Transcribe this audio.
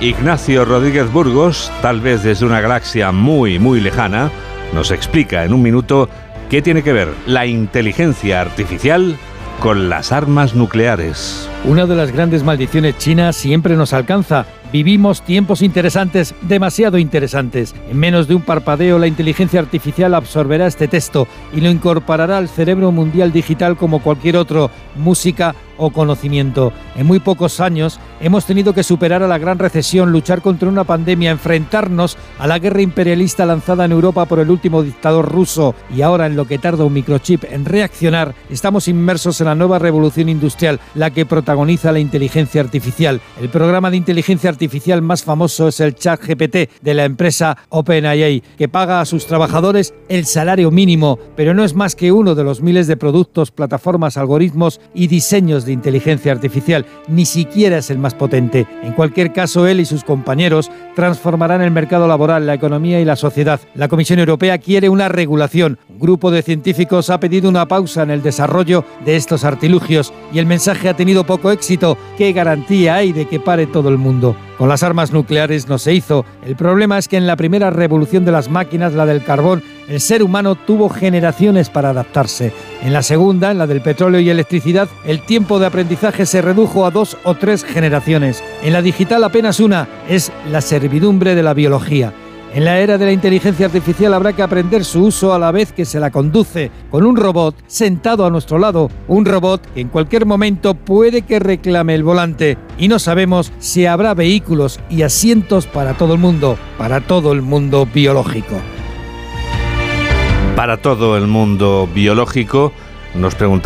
Ignacio Rodríguez Burgos, tal vez desde una galaxia muy, muy lejana, nos explica en un minuto qué tiene que ver la inteligencia artificial con las armas nucleares. Una de las grandes maldiciones chinas siempre nos alcanza Vivimos tiempos interesantes, demasiado interesantes. En menos de un parpadeo, la inteligencia artificial absorberá este texto y lo incorporará al cerebro mundial digital como cualquier otro, música o conocimiento. En muy pocos años hemos tenido que superar a la gran recesión, luchar contra una pandemia, enfrentarnos a la guerra imperialista lanzada en Europa por el último dictador ruso y ahora en lo que tarda un microchip en reaccionar, estamos inmersos en la nueva revolución industrial, la que protagoniza la inteligencia artificial. El programa de inteligencia artificial más famoso es el chat GPT de la empresa OpenAI, que paga a sus trabajadores el salario mínimo, pero no es más que uno de los miles de productos, plataformas, algoritmos y diseños de inteligencia artificial. Ni siquiera es el más potente. En cualquier caso, él y sus compañeros transformarán el mercado laboral, la economía y la sociedad. La Comisión Europea quiere una regulación. Un grupo de científicos ha pedido una pausa en el desarrollo de estos artilugios y el mensaje ha tenido poco éxito. ¿Qué garantía hay de que pare todo el mundo? Con las armas nucleares no se hizo. El problema es que en la primera revolución de las máquinas, la del carbón, el ser humano tuvo generaciones para adaptarse. En la segunda, en la del petróleo y electricidad, el tiempo de aprendizaje se redujo a dos o tres generaciones. En la digital apenas una, es la servidumbre de la biología. En la era de la inteligencia artificial habrá que aprender su uso a la vez que se la conduce, con un robot sentado a nuestro lado, un robot que en cualquier momento puede que reclame el volante. Y no sabemos si habrá vehículos y asientos para todo el mundo, para todo el mundo biológico. Para todo el mundo biológico, nos preguntamos